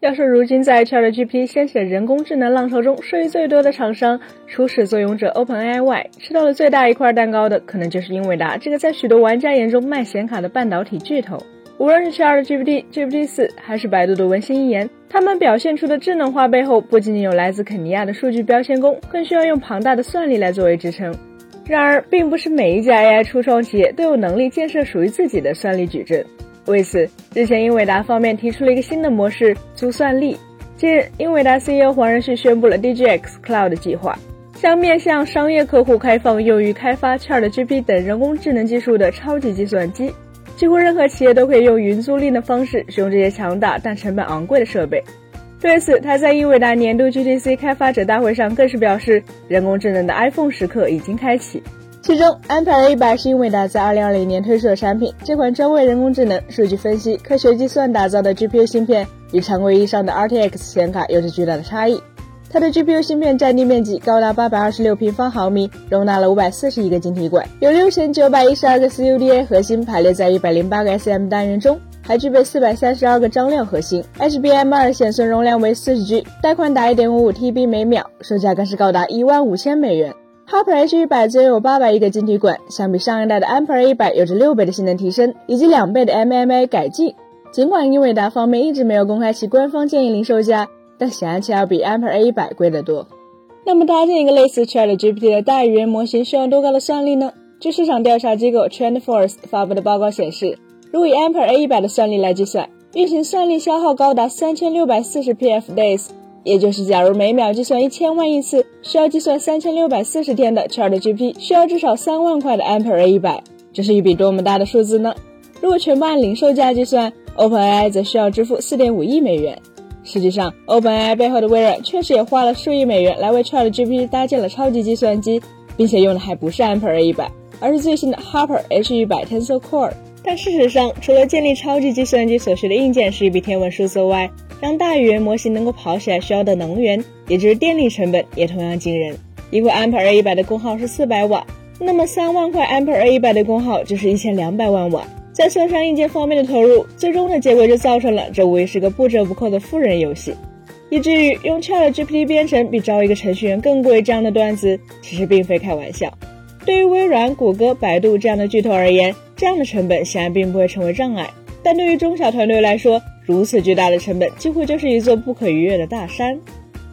要说如今在 ChatGPT 掀起的人工智能浪潮中，受益最多的厂商，初始作俑者 OpenAI 外，吃到了最大一块蛋糕的，可能就是英伟达这个在许多玩家眼中卖显卡的半导体巨头。无论是 ChatGPT、GPT 四，还是百度的文心一言，他们表现出的智能化背后，不仅仅有来自肯尼亚的数据标签工，更需要用庞大的算力来作为支撑。然而，并不是每一家 AI 初创企业都有能力建设属于自己的算力矩阵。为此，日前英伟达方面提出了一个新的模式——租算力。近日，英伟达 CEO 黄仁勋宣布了 DGX Cloud 计划，将面向商业客户开放用于开发 ChatGPT 等人工智能技术的超级计算机。几乎任何企业都可以用云租赁的方式使用这些强大但成本昂贵的设备。对此，他在英伟达年度 GTC 开发者大会上更是表示，人工智能的 iPhone 时刻已经开启。其中，Ampere 100是英伟达在2020年推出的产品。这款专为人工智能、数据分析、科学计算打造的 GPU 芯片，与常规意义上的 RTX 显卡有着巨大的差异。它的 GPU 芯片占地面积高达826平方毫米，容纳了541个晶体管，有6912个 CUDA 核心排列在108个 SM 单元中，还具备432个张量核心，HBM2 显存容量为 40G，带宽达 1.55TB 每秒，售价更是高达1万五千美元。Hopper H100 则有800亿个晶体管，相比上一代的 Ampere 100有着六倍的性能提升，以及两倍的 MMA 改进。尽管英伟达方面一直没有公开其官方建议零售价，但显然且要比 Ampere 100贵得多。那么搭建一个类似 ChatGPT 的大语言模型需要多高的算力呢？据市场调查机构 TrendForce 发布的报告显示，如以 Ampere 100的算力来计算，运行算力消耗高达3640 PF days。也就是，假如每秒计算一千万亿次，需要计算三千六百四十天的 ChatGPT 需要至少三万块的 Ampere 一百，这是一笔多么大的数字呢？如果全部按零售价计算，OpenAI 则需要支付四点五亿美元。实际上，OpenAI 背后的微软确实也花了数亿美元来为 ChatGPT 搭建了超级计算机，并且用的还不是 Ampere 一百，而是最新的 Hopper H 一百 Tensor Core。但事实上，除了建立超级计算机所需的硬件是一笔天文数字外，让大语言模型能够跑起来需要的能源，也就是电力成本，也同样惊人。一块 Ampere 一百的功耗是四百瓦，那么三万块 Ampere 一百的功耗就是一千两百万瓦。再算上硬件方面的投入，最终的结果就造成了这无疑是个不折不扣的富人游戏。以至于用 ChatGPT 编程比招一个程序员更贵这样的段子，其实并非开玩笑。对于微软、谷歌、百度这样的巨头而言，这样的成本显然并不会成为障碍。但对于中小团队来说，如此巨大的成本几乎就是一座不可逾越的大山。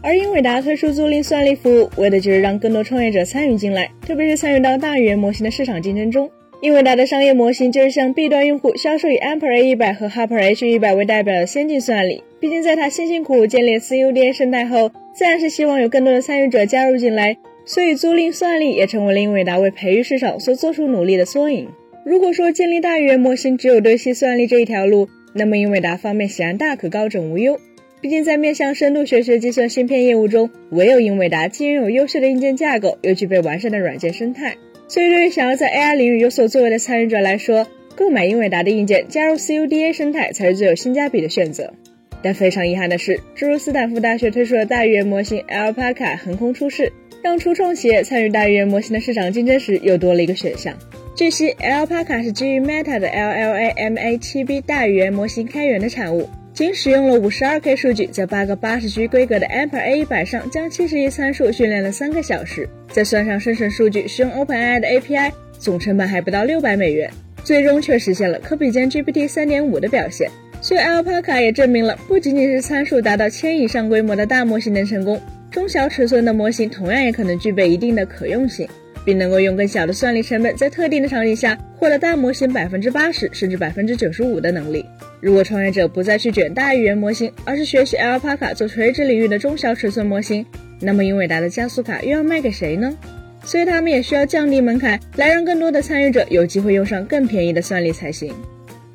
而英伟达推出租赁算力服务，为的就是让更多创业者参与进来，特别是参与到大语言模型的市场竞争中。英伟达的商业模型就是向 B 端用户销售以 Ampere 100和 Hopper H100 为代表的先进算力。毕竟，在他辛辛苦苦建立 CUDA 生态后，自然是希望有更多的参与者加入进来，所以租赁算力也成为了英伟达为培育市场所做出努力的缩影。如果说建立大语言模型只有堆砌算力这一条路，那么英伟达方面显然大可高枕无忧。毕竟在面向深度学习计算芯片业务中，唯有英伟达既拥有优秀的硬件架构，又具备完善的软件生态。所以对于想要在 AI 领域有所作为的参与者来说，购买英伟达的硬件，加入 CUDA 生态才是最有性价比的选择。但非常遗憾的是，诸如斯坦福大学推出的大语言模型 Alpaca 横空出世，让初创企业参与大语言模型的市场竞争时又多了一个选项。据悉，Alpaca 是基于 Meta 的 LLaMA7B 大语言模型开源的产物，仅使用了 52K 数据，在八个 80G 规格的 Ampere A100 上将70亿参数训练了三个小时，再算上生成数据，使用 OpenAI 的 API，总成本还不到六百美元，最终却实现了可比肩 GPT 3.5的表现。所以 Alpaca 也证明了，不仅仅是参数达到千以上规模的大模型能成功，中小尺寸的模型同样也可能具备一定的可用性。并能够用更小的算力成本，在特定的场景下获得大模型百分之八十甚至百分之九十五的能力。如果创业者不再去卷大语言模型，而是学习 Alpaca 做垂直领域的中小尺寸模型，那么英伟达的加速卡又要卖给谁呢？所以他们也需要降低门槛，来让更多的参与者有机会用上更便宜的算力才行。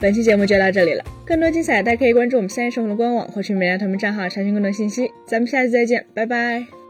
本期节目就到这里了，更多精彩大家可以关注我们三叶生活的官网，或去美亚他们账号查询更多信息。咱们下期再见，拜拜。